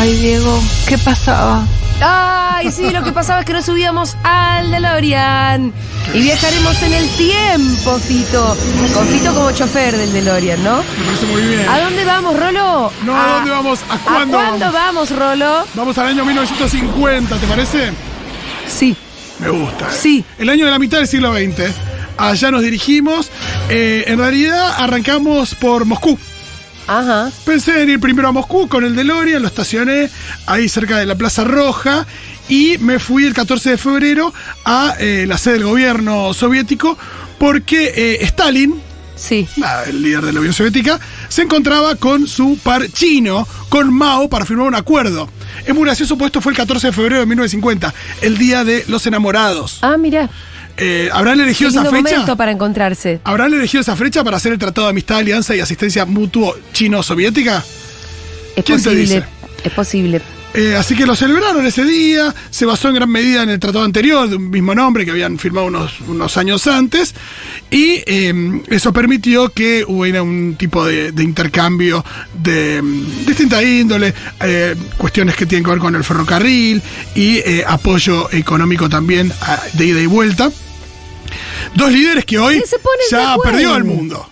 Ay, Diego, ¿qué pasaba? Ay, sí, lo que pasaba es que nos subíamos al DeLorean y viajaremos en el tiempo, Fito. Con Fito como chofer del DeLorean, ¿no? Me parece muy bien. ¿A dónde vamos, Rolo? No, ¿a dónde vamos? ¿A cuándo cuándo vamos, Rolo? Vamos al año 1950, ¿te parece? Sí, Me gusta. ¿eh? Sí. El año de la mitad del siglo XX. Allá nos dirigimos. Eh, en realidad arrancamos por Moscú. Ajá. Pensé en ir primero a Moscú con el DeLorean, lo estacioné ahí cerca de la Plaza Roja y me fui el 14 de febrero a eh, la sede del gobierno soviético porque eh, Stalin, Sí. nada, el líder de la Unión Soviética, se encontraba con su par chino, con Mao, para firmar un acuerdo. Es muy gracioso, pues esto fue el 14 de febrero de 1950, el día de los enamorados. Ah, mira. Eh, ¿Habrán Qué elegido esa fecha? momento para encontrarse. ¿Habrán elegido esa fecha para hacer el Tratado de Amistad, Alianza y Asistencia Mutuo Chino-Soviética? Es ¿Quién te posible. dice? Es posible. Eh, así que lo celebraron ese día, se basó en gran medida en el tratado anterior, de un mismo nombre que habían firmado unos, unos años antes, y eh, eso permitió que hubiera un tipo de, de intercambio de mm, distinta índole, eh, cuestiones que tienen que ver con el ferrocarril y eh, apoyo económico también a- de ida y vuelta. Dos líderes que hoy de ya perdió el mundo.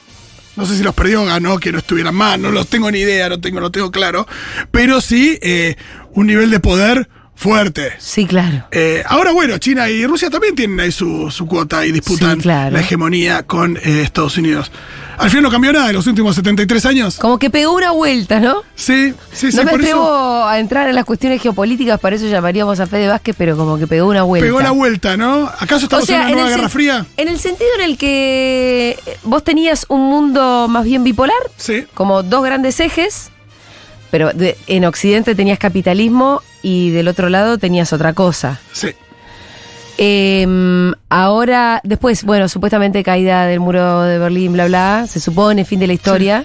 No sé si los perdió o ganó, que no estuvieran más, no los tengo ni idea, no tengo, no tengo claro. Pero sí, eh, un nivel de poder fuerte. Sí, claro. Eh, ahora, bueno, China y Rusia también tienen ahí su, su cuota y disputan Sí, claro. la hegemonía con eh, Estados Unidos. Al final no cambió nada en los últimos 73 años. Como que pegó una vuelta, ¿no? Sí, sí, sí, no me por atrevo eso a entrar en las cuestiones geopolíticas, para eso llamaríamos a Fede Vázquez, pero como que pegó una vuelta. pegó la vuelta, ¿no? ¿Acaso estamos en una nueva Guerra Fría? En el sentido en el que vos tenías un mundo más bien bipolar, Sí. como dos grandes ejes, pero de- en Occidente tenías capitalismo y del otro lado tenías otra cosa. Sí. Eh, ahora, después, bueno, supuestamente caída del muro de Berlín, bla, bla, se supone, fin de la historia.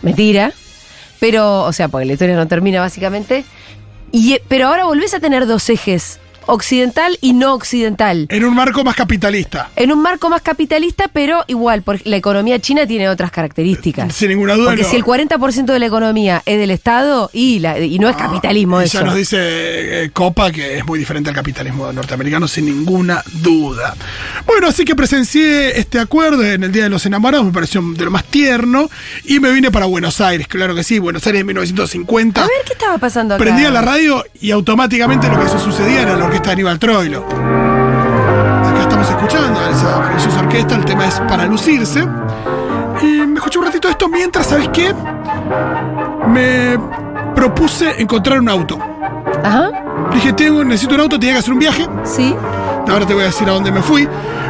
Mentira. Pero, o sea, porque la historia no termina básicamente. Y, pero ahora volvés a tener dos ejes, occidental y no occidental. En un marco más capitalista. En un marco más capitalista, pero igual, porque la economía china tiene otras características. Sin ninguna duda. Porque no. si el 40% de la economía es del Estado y, la, y no es capitalismo Ah, y eso. Ya nos dice eh, Copa que es muy diferente al capitalismo norteamericano, sin ninguna duda. Bueno, así que presencié este acuerdo en el Día de los Enamorados, me pareció de lo más tierno, y me vine para Buenos Aires, claro que sí, Buenos Aires 1950. A ver, ¿qué estaba pasando acá? Prendía la radio y automáticamente lo que eso sucedía era la orquesta de Aníbal Troilo. Acá estamos escuchando a esa maravillosa orquesta, el tema es para lucirse. Y me escuché un ratito esto mientras, ¿sabes qué? Me propuse encontrar un auto. Ajá, Dije, tengo, necesito un auto, tenía que hacer un viaje. sí. Ahora te voy a decir a dónde me fui.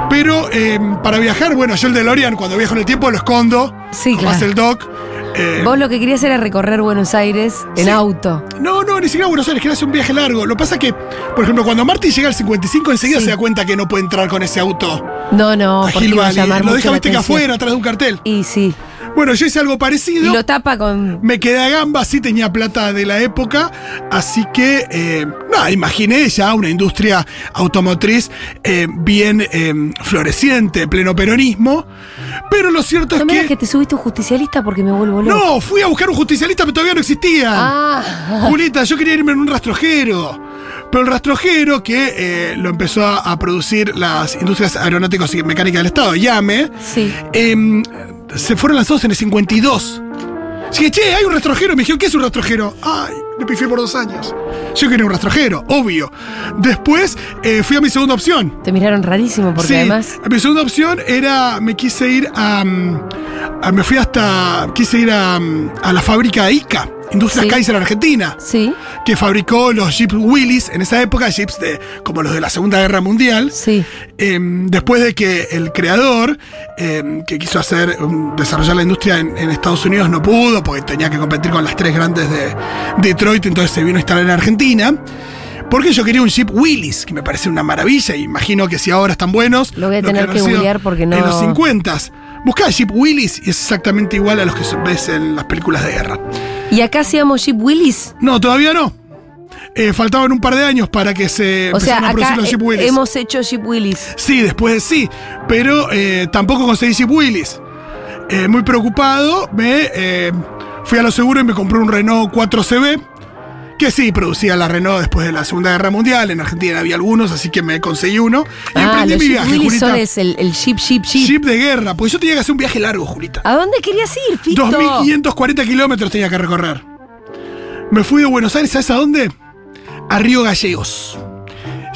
Pero eh, para viajar, bueno, yo el DeLorean, cuando viajo en el tiempo, lo escondo. Sí, claro. hace el doc. Eh, Vos lo que querías era recorrer Buenos Aires en Sí. auto. No, no, ni siquiera Buenos Aires, quería hacer un viaje largo. Lo que pasa es que, por ejemplo, cuando Marty llega al 55, enseguida Sí. se da cuenta que no puede entrar con ese auto No, no, a porque Gil iba a Valley. llamar Lo deja, viste, que afuera, atrás de un cartel. Y sí. Bueno, yo hice algo Y parecido. lo tapa con. Me quedé a gamba, sí tenía plata de la época, así que, eh, nada, imaginé ya una industria automotriz eh, bien eh, floreciente, pleno peronismo, pero lo cierto No es me que... que te subiste un justicialista porque me vuelvo loco. No, fui a buscar un justicialista, pero todavía no existía. Ah, Julita, yo quería irme en un rastrojero. Pero el rastrojero que eh, lo empezó a, a producir las industrias aeronáuticas y mecánicas del Estado, llame, sí. em, se fueron lanzados en el 52. Dije, che, hay un rastrojero. Me dijeron, ¿qué es un rastrojero? Ay, me pifié por dos años. Yo quería un rastrojero, obvio. Después eh, fui a mi segunda opción. Te miraron rarísimo porque Sí, además. Mi segunda opción era, me quise ir a, mm, a- me fui hasta, quise ir a, mm, a la fábrica ICA Industrias Sí. Kaiser Argentina, Sí, que fabricó los Jeeps Willys, en esa época, Jeeps de, como los de la Segunda Guerra Mundial. sí. Eh, después de que el creador, eh, que quiso hacer um, desarrollar la industria en, en Estados Unidos, no pudo, porque tenía que competir con las tres grandes de Detroit, entonces se vino a instalar en Argentina. Porque yo quería un Jeep Willys, que me parece una maravilla, y imagino que si ahora están buenos. Lo voy a tener que googlear porque no- En los 50 Buscá Jeep Willys y es exactamente igual a los que ves en las películas de guerra. ¿Y acá hacíamos Jeep Willis? No, todavía no. Eh, faltaban un par de años para que se O sea, a acá producir los Jeep eh, Willys. hemos hecho Jeep Willis. Sí, después sí, pero eh, tampoco conseguí Jeep Willys. Eh, muy preocupado, me fui a lo seguro y me compré un Renault 4CB, que sí, producía la Renault después de la Segunda Guerra Mundial. En Argentina había algunos, así que me conseguí uno. Y Ah, emprendí los mi viaje, Julita. es el, el Jeep, Jeep, Jeep. Jeep de guerra, porque yo tenía que hacer un viaje largo, Julita. ¿A dónde querías ir, Fito? 2.540 kilómetros tenía que recorrer. Me fui de Buenos Aires, ¿sabes a dónde? A Río Gallegos.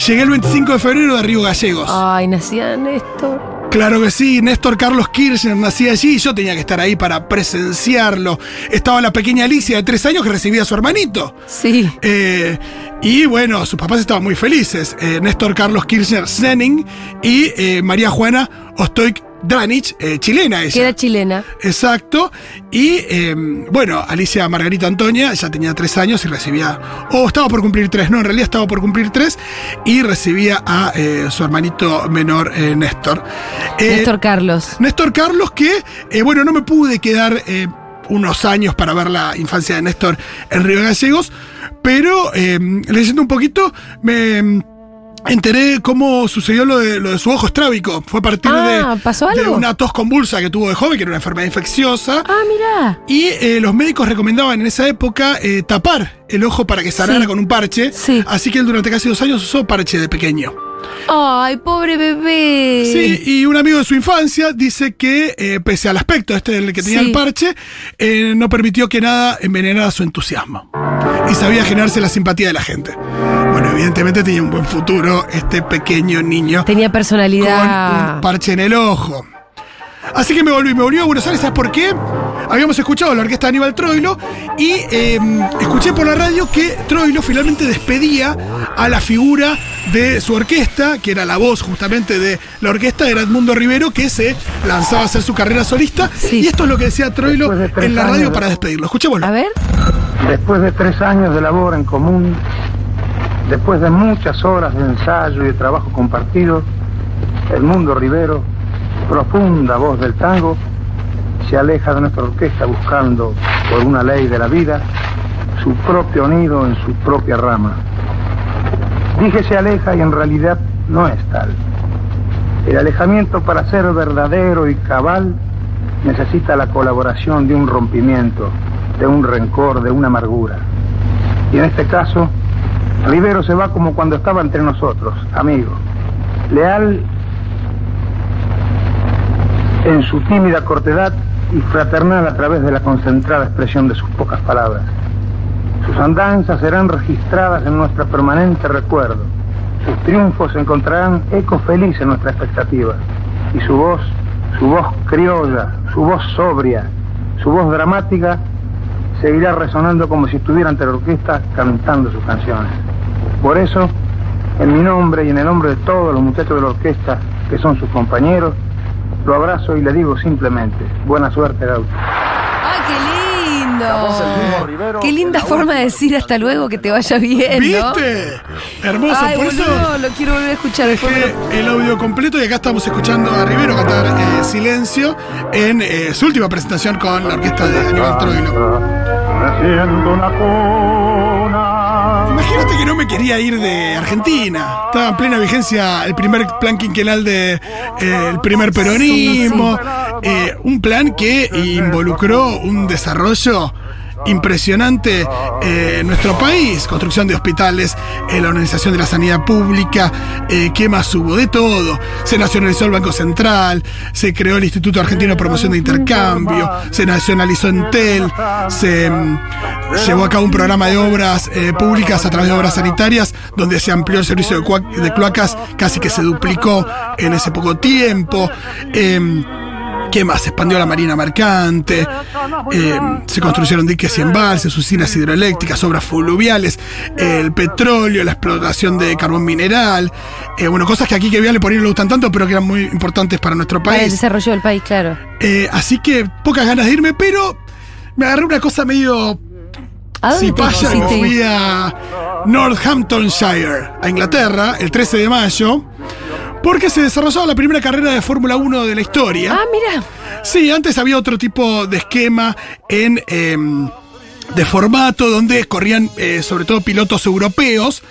Llegué el 25 de febrero de Río Gallegos. Ay, nacía Néstor. Claro que sí, Néstor Carlos Kirchner nacía allí y yo tenía que estar ahí para presenciarlo. Estaba la pequeña Alicia de tres años que recibía a su hermanito. Sí. Eh, y bueno, sus papás estaban muy felices. Eh, Néstor Carlos Kirchner Senning y eh, María Juana Ostoik Dranich, eh, chilena ella. Que era chilena. Exacto. Y eh, bueno, Alicia Margarita Antonia ya tenía tres años y recibía, o estaba por cumplir tres, no, en realidad estaba por cumplir tres y recibía a eh, su hermanito menor, eh, Néstor. Néstor Carlos. Néstor Carlos, que, eh, bueno, no me pude quedar unos años para ver la infancia de Néstor en Río Gallegos, pero eh, leyendo un poquito me mm, enteré cómo sucedió lo de, lo de su ojo estrábico. Fue a partir Ah, de, ¿pasó de una tos convulsa que tuvo de joven, que era una enfermedad infecciosa. Ah, mirá. Y eh, los médicos recomendaban en esa época eh, tapar el ojo para que sanara Sí. con un parche. Sí. Así que él durante casi dos años usó parche de pequeño. Ay, pobre bebé. Sí, y un amigo de su infancia dice que, eh, pese al aspecto este del que tenía Sí. el parche, eh, no permitió que nada envenenara su entusiasmo. Y sabía generarse la simpatía de la gente. Evidentemente tenía un buen futuro este pequeño niño Tenía con personalidad. un parche en el ojo. Así que me volví, me volví a Buenos Aires, ¿sabes por qué? Habíamos escuchado la orquesta de Aníbal Troilo y eh, escuché por la radio que Troilo finalmente despedía a la figura de su orquesta, que era la voz justamente de la orquesta, era Edmundo Rivero, que se lanzaba a hacer su carrera solista. Sí. Y esto es lo que decía Troilo de en la radio años de- para despedirlo. Escuchémoslo. A ver. Después de tres años de labor en común, después de muchas horas de ensayo y de trabajo compartido, el mundo Rivero, profunda voz del tango, se aleja de nuestra orquesta buscando, por una ley de la vida, su propio nido en su propia rama. Dije se aleja y en realidad no es tal. El alejamiento para ser verdadero y cabal necesita la colaboración de un rompimiento, de un rencor, de una amargura. Y en este caso, Rivero se va como cuando estaba entre nosotros, amigo, leal en su tímida cortedad y fraternal a través de la concentrada expresión de sus pocas palabras. Sus andanzas serán registradas en nuestro permanente recuerdo. Sus triunfos encontrarán eco feliz en nuestra expectativa. Y su voz, su voz criolla, su voz sobria, su voz dramática, seguirá resonando como si estuviera ante la orquesta cantando sus canciones. Por eso, en mi nombre y en el nombre de todos los muchachos de la orquesta, que son sus compañeros, lo abrazo y le digo simplemente, buena suerte, Gaucho. ¡Ay, qué lindo! Rivero, Qué linda forma de decir hasta luego, que te vaya bien, ¿no? ¿Viste? Hermoso, Ay, por eso. boludo, lo quiero volver a escuchar. Después me lo- Dejé el audio completo y acá estamos escuchando a Rivero cantar eh, Silencio en eh, su última presentación con la orquesta de Aníbal Troilo. Haciendo una cuna. Me quería ir de Argentina. Estaba en plena vigencia el primer plan quinquenal de eh, el primer peronismo. Eh, un plan que involucró un desarrollo impresionante eh, nuestro país, construcción de hospitales, eh, la organización de la sanidad pública, eh, ¿qué más hubo? De todo. Se nacionalizó el Banco Central, se creó el Instituto Argentino de Promoción de Intercambio, se nacionalizó Entel, se mm, llevó a cabo un programa de obras eh, públicas a través de obras sanitarias, donde se amplió el servicio de, de cloacas, casi que se duplicó en ese poco tiempo. ¿Qué más? Se expandió la marina mercante, eh, se construyeron diques y embalses, usinas hidroeléctricas, obras fluviales, el petróleo, la explotación de carbón mineral. eh, bueno, cosas que aquí que le ponían no le gustan tanto, pero que eran muy importantes para nuestro Para el país. desarrollo del país, claro. Eh, así que pocas ganas de irme, pero me agarré una cosa medio ¿A dónde si pasa, me fui a Northamptonshire, a Inglaterra, el 13 de mayo, porque se desarrollaba la primera carrera de Fórmula 1 de la historia. Ah, mira. Sí, antes había otro tipo de esquema en. em, de formato donde corrían eh, sobre todo pilotos europeos.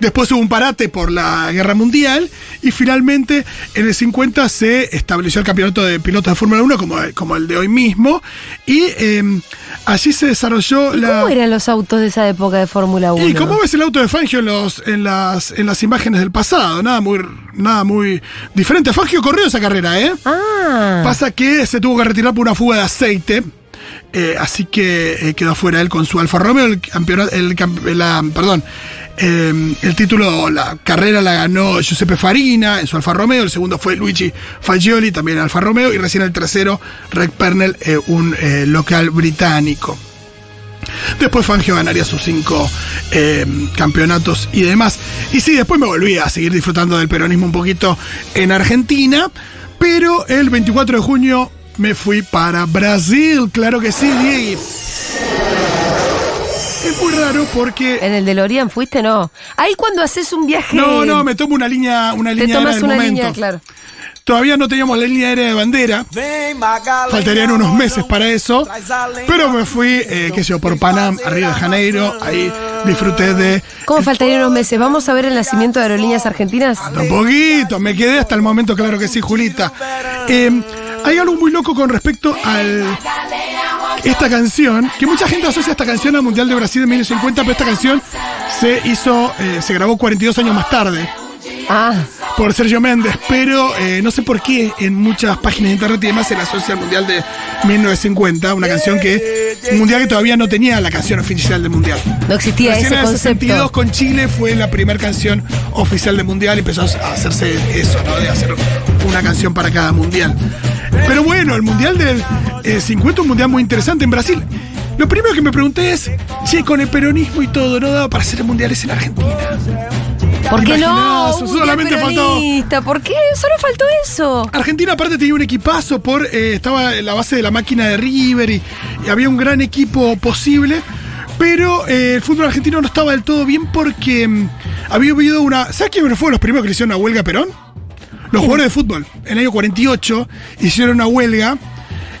Después hubo un parate por la guerra mundial y finalmente en el 50 se estableció el campeonato de pilotos de Fórmula 1 como, como el de hoy mismo y em, allí se desarrolló la... ¿Cómo eran los autos de esa época de Fórmula 1? ¿Y cómo ves el auto de Fangio en, los, en, las, en las imágenes del pasado? Nada muy, nada muy diferente. Fangio corrió esa carrera, ¿eh? Ah. Pasa que se tuvo que retirar por una fuga de aceite. Eh, así que eh, quedó fuera él con su Alfa Romeo. El campeonato, el, la, perdón, eh, el título, la carrera la ganó Giuseppe Farina en su Alfa Romeo. El segundo fue Luigi Fagioli, también Alfa Romeo. Y recién el tercero, Rick Pernell, un local británico. Después Fangio ganaría sus cinco campeonatos y demás. Y sí, después me volví a seguir disfrutando del peronismo un poquito en Argentina. Pero el 24 de junio me fui para Brasil. Claro que sí, Diego. Es muy raro porque. ¿En el DeLorean fuiste? No. Ahí cuando haces un viaje. No, no, me tomo una línea, una Te línea aérea tomas del una momento. línea, claro. Todavía no teníamos la línea aérea de bandera. Faltarían unos meses para eso. Pero me fui, eh, qué sé yo, por Panam, a Río de Janeiro. Ahí disfruté de ¿Cómo faltarían unos meses? ¿Vamos a ver el nacimiento de aerolíneas argentinas? Un poquito, me quedé hasta el momento, claro que sí, Julita. Eh, hay algo muy loco con respecto al esta canción, que mucha gente asocia esta canción al Mundial de Brasil de 1950, pero esta canción se hizo, eh, se grabó 42 años más tarde Ah, por Sergio Méndez, pero eh, no sé por qué en muchas páginas de internet y demás se la asocia al Mundial de 1950, una canción que, un mundial que todavía no tenía la canción oficial del Mundial. no existía Recién ese en el 62 concepto. con Chile fue la primera canción oficial del mundial y empezó a hacerse eso, ¿no? De hacer una canción para cada mundial. Pero bueno, el mundial del eh, 50 un mundial muy interesante en Brasil. Lo primero que me pregunté es, che, con el peronismo y todo, ¿no daba para hacer mundiales en Argentina? ¿Por qué no? Un solamente faltó-. ¿Por qué? Solo faltó eso. Argentina aparte tenía un equipazo por eh, estaba en la base de la máquina de River y, y había un gran equipo posible, pero eh, el fútbol argentino no estaba del todo bien porque mm, había habido una, ¿sabes quién fueron los primeros que le hicieron una huelga a Perón? Los jugadores de fútbol. En el año 48 hicieron una huelga.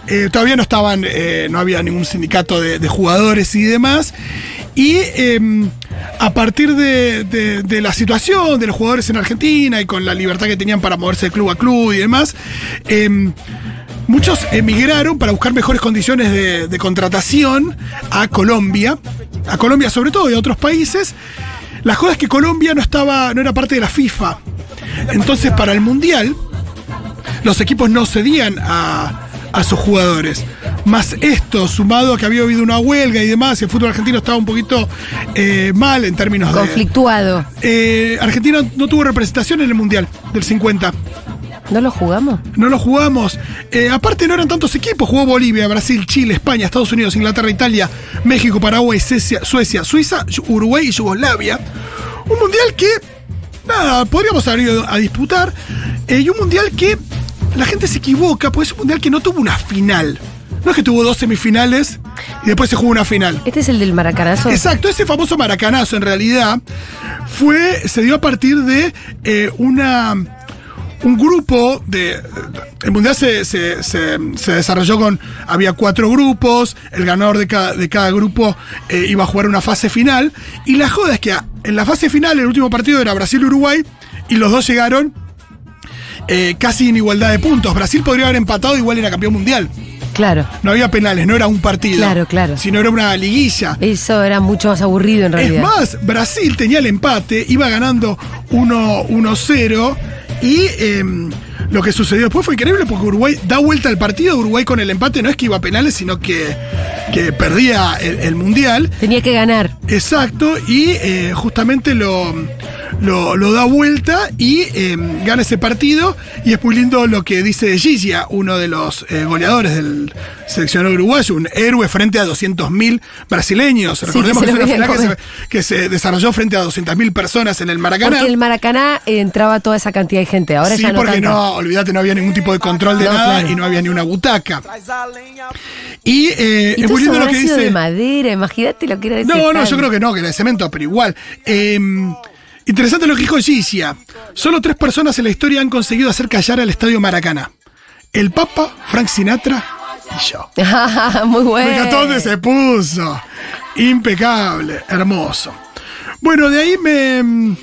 eh, todavía no estaban, eh, no había ningún sindicato de, jugadores y demás. Y em, a partir de, la situación de los jugadores en Argentina y con la libertad que tenían para moverse de club a club y demás, em, muchos emigraron para buscar mejores condiciones de, contratación a Colombia, a Colombia sobre todo y a otros países. La joda es que Colombia no estaba, no era parte de la FIFA. Entonces, para el Mundial, los equipos no cedían a, a sus jugadores. Más esto, sumado a que había habido una huelga y demás, y el fútbol argentino estaba un poquito eh, mal en términos de. Conflictuado. Eh, Argentina no tuvo representación en el Mundial del 50. ¿No lo jugamos? No lo jugamos. Eh, aparte no eran tantos equipos. Jugó Bolivia, Brasil, Chile, España, Estados Unidos, Inglaterra, Italia, México, Paraguay, Suecia, Suecia, Suiza, Uruguay y Yugoslavia. Un mundial que, nada, podríamos haber ido a disputar. Eh, y un mundial que la gente se equivoca, pues es un mundial que no tuvo una final. No es que tuvo dos semifinales y después se jugó una final. Este es el del maracanazo. Exacto, ese famoso maracanazo en realidad fue, se dio a partir de eh, una un grupo de. El mundial se, se- se- se desarrolló con. Había cuatro grupos. El ganador de cada, de cada grupo eh, iba a jugar una fase final. Y la joda es que en la fase final, el último partido era Brasil-Uruguay. Y los dos llegaron eh, casi en igualdad de puntos. Brasil podría haber empatado, igual era campeón mundial. Claro. No había penales, no era un partido. Claro, claro. Sino era una liguilla. Eso era mucho más aburrido en Es realidad. más, Brasil tenía el empate, iba ganando 1 1-0 y em, lo que sucedió después fue increíble porque Uruguay da vuelta al partido. Uruguay con el empate no es que iba a penales, sino que que perdía el, el mundial. Tenía que ganar. Exacto, y eh, justamente lo, lo, lo da vuelta y eh, gana ese partido. Y es muy lindo lo que dice Gigia, uno de los eh, goleadores del seleccionado uruguayo, un héroe frente a 200.000 brasileños. Sí, Recordemos que es una final que se, que se desarrolló frente a 200.000 personas en el Maracaná. Porque el Maracaná eh, entraba toda esa cantidad de gente. Ahora sí, ya no porque no, olvídate, no había ningún tipo de control de No, nada claro. y no había ni una butaca. Y, eh, Y es muy lindo lo que dice. de madera, imagínate lo que era ese No, no, yo creo que no, que era de cemento, pero igual. Eh, interesante lo que dijo Gigia. Solo tres personas en la historia han conseguido hacer callar al estadio Maracaná. El Papa, Frank Sinatra y yo. Muy bueno. Dónde se puso. Impecable, hermoso. Bueno, de ahí me...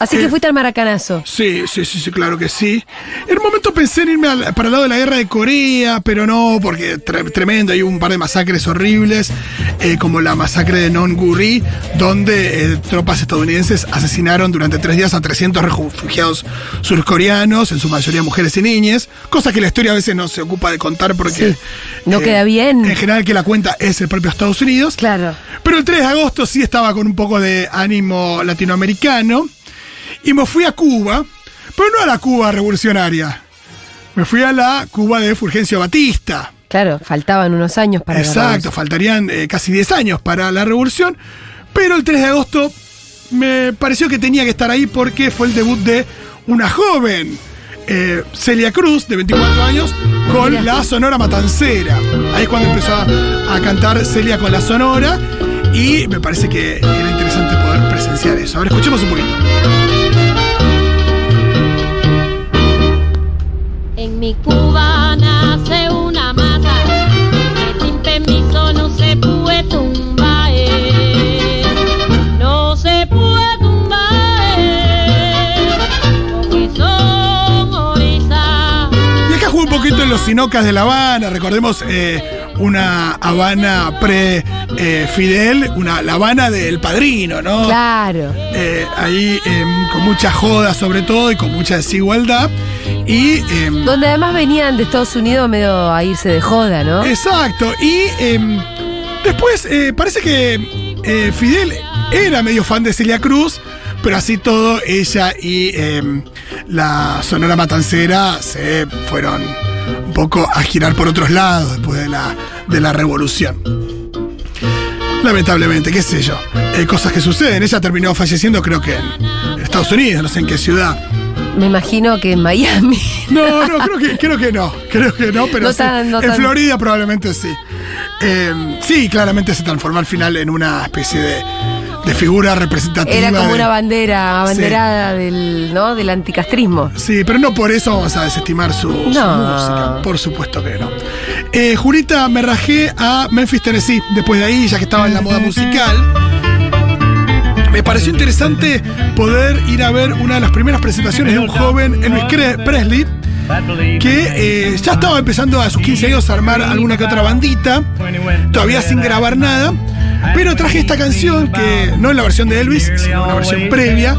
Así que Eh, fuiste al Maracanazo. Sí, sí, sí, sí, claro que sí. En un momento pensé en irme al- para el lado de la guerra de Corea, pero no, porque tre- tremendo, hay un par de masacres horribles, eh, como la masacre de Nonguri, donde eh, tropas estadounidenses asesinaron durante tres días a 300 refugiados surcoreanos, en su mayoría mujeres y niñas, cosa que la historia a veces no se ocupa de contar porque... Sí, no queda bien. En general que la cuenta es el propio Estados Unidos. Claro. Pero el 3 de agosto sí estaba con un poco de ánimo latinoamericano. Y me fui a Cuba, pero no a la Cuba revolucionaria. Me fui a la Cuba de Fulgencio Batista. Claro, faltaban unos años para la Exacto, revolución. faltarían eh, casi 10 años para la revolución. Pero el 3 de agosto me pareció que tenía que estar ahí porque fue el debut de una joven, eh, Celia Cruz, de 24 años, con Mira. la Sonora Matancera. Ahí es cuando empezó a, a cantar Celia con la Sonora y me parece que era interesante poder presenciar eso. A ver, escuchemos un poquito. Mi Cuba nace una mata que sin permiso no se puede tumbar. No se puede tumbar porque son orizas. Y acá jugué un poquito en los Sinocas de La Habana, recordemos eh, una Habana pre-Fidel, una La Habana del Padrino, ¿no? Claro. Eh, ahí em, con mucha joda sobre todo y con mucha desigualdad. Y em, Donde además venían de Estados Unidos medio a irse de joda, ¿no? exacto. Y em, después eh, parece que eh, Fidel era medio fan de Celia Cruz, pero así todo ella y la Sonora Matancera se fueron un poco a girar por otros lados después de la, de la revolución. Lamentablemente, qué sé yo. Eh, cosas que suceden. Ella terminó falleciendo creo que en Estados Unidos, no sé en qué ciudad. Me imagino que en Miami. No, no, creo que, creo que no. Creo que no, pero No sí. tan- no en tan- Florida probablemente sí. Eh, sí, claramente se transformó al final en una especie de, de figura representativa. Era como de- una bandera, abanderada del, ¿no? del anticastrismo. Sí, pero no por eso vamos a desestimar su, su No. música. Por supuesto que no. Eh, Julita, me rajé a Memphis, Tennessee. Después de ahí, ya que estaba en la moda musical. Me pareció interesante poder ir a ver una de las primeras presentaciones de un joven Elvis Presley que eh, ya estaba empezando a sus 15 años a armar alguna que otra bandita, todavía sin grabar nada, pero traje esta canción que no es la versión de Elvis, sino una versión previa,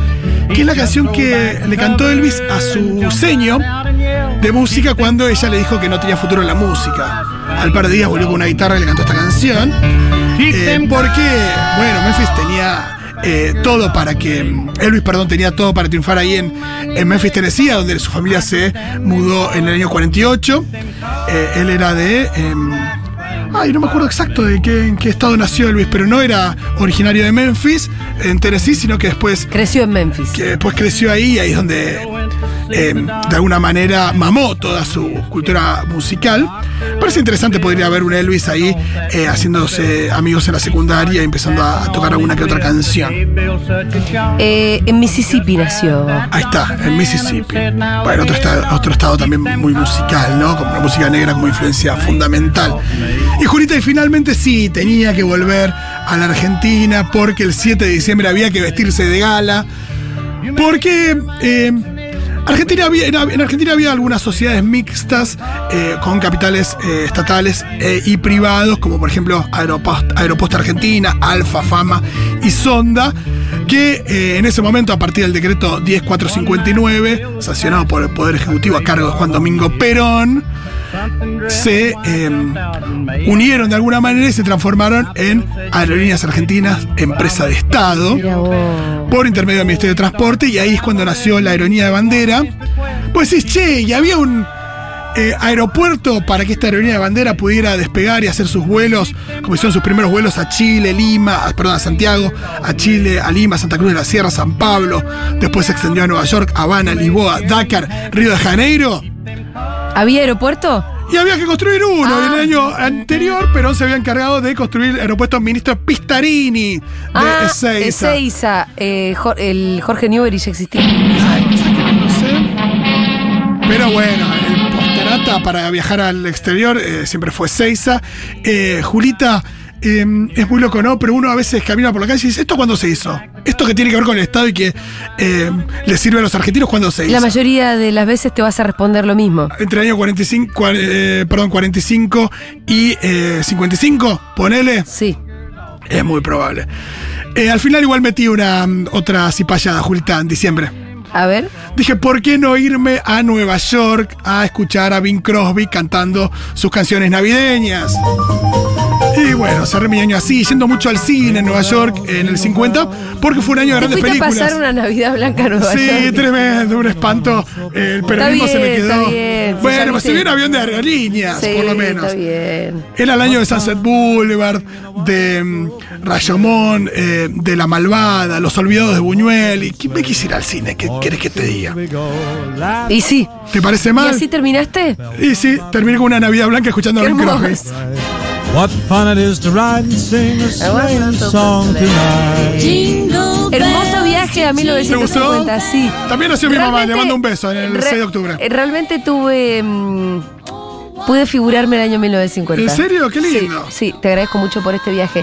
que es la canción que le cantó Elvis a su seño de música cuando ella le dijo que no tenía futuro en la música. Al par de días volvió con una guitarra y le cantó esta canción, eh, porque, bueno, Memphis tenía eh, todo para que. Elvis, perdón, tenía todo para triunfar ahí en, en Memphis, Tennessee, donde su familia se mudó en el año 48. Eh, él era de. Em, ay, no me acuerdo exacto de qué, en qué estado nació Elvis, pero no era originario de Memphis, en Tennessee, sino que después Creció en Memphis. que después creció ahí y ahí es donde eh, de alguna manera mamó toda su cultura musical. Parece interesante, podría haber un Elvis ahí eh, haciéndose amigos en la secundaria y empezando a, a tocar alguna que otra canción. Eh, en Mississippi nació. Ahí está, en Mississippi. Bueno, otro estado, otro estado también muy musical, ¿no? Con la música negra como influencia fundamental. Y Julita, y finalmente sí, tenía que volver a la Argentina porque el 7 de diciembre había que vestirse de gala. Porque eh, Argentina había, en, en Argentina había algunas sociedades mixtas eh, con capitales eh, estatales y privados, como por ejemplo Aeropost, Aeroposta Argentina, Alfa, Fama y Sonda, que en ese momento, a partir del decreto 10459, sancionado por el Poder Ejecutivo a cargo de Juan Domingo Perón, se eh, unieron de alguna manera y se transformaron en Aerolíneas Argentinas, empresa de Estado por intermedio del Ministerio de Transporte y ahí es cuando nació la aerolínea de bandera. Pues decís, che, y había un eh, aeropuerto para que esta aerolínea de bandera pudiera despegar y hacer sus vuelos, como hicieron sus primeros vuelos a Chile, Lima, a- perdón, a Santiago, a Chile, a Lima, Santa Cruz de la Sierra, San Pablo, después se extendió a Nueva York, Habana, Lisboa, Dakar, Río de Janeiro. ¿Había aeropuerto? Y había que construir uno Ah. en el año anterior, pero se había encargado de construir el aeropuerto ministro Pistarini de ah, Ezeiza. Ezeiza. Eh, el Jorge Newbery ya existía. Ay, no sé qué, no sé. Pero bueno, el posterata para viajar al exterior eh, siempre fue Seiza. Eh, Julita, eh, es muy loco, ¿no? Pero uno a veces camina por la calle y dice, ¿esto cuándo se hizo? Esto que tiene que ver con el Estado y que eh, le sirve a los argentinos, ¿cuándo se hizo? La mayoría de las veces te vas a responder lo mismo. Entre el año 45, cua- eh, perdón, 45 y eh, 55, ponele. Sí. Es muy probable. Eh, al final igual metí una mm, otra cipallada, Julita, en diciembre. A ver. Dije, ¿por qué no irme a Nueva York a escuchar a Bing Crosby cantando sus canciones navideñas? Y bueno, cerré mi año así, yendo mucho al cine en Nueva York en el 50, porque fue un año de ¿Te grandes fuiste a películas. pasar una Navidad blanca a Nueva Sí, York? tremendo, un espanto. El peronismo se me quedó. bien. Bueno, pues se vio un avión de aerolíneas, Sí, por lo menos. está bien. Era el año de Sunset Boulevard, de mm, Rayomón, eh, de La Malvada, Los Olvidados de Buñuel. ¿Y quién me quisiera al cine? ¿Qué quieres que te diga? Y sí. ¿Te parece ¿Y mal? así terminaste? Y sí, terminé con una Navidad Blanca escuchando a hermoso. What fun it is to ride and sing a swing song tonight. Jingle Hermoso viaje a 1950, sí. También nació mi mamá, le mando un beso en el re- 6 de octubre. eh, Realmente tuve. mm, pude figurarme el año 1950. ¿En serio? Qué lindo. Sí, sí, te agradezco mucho por este viaje.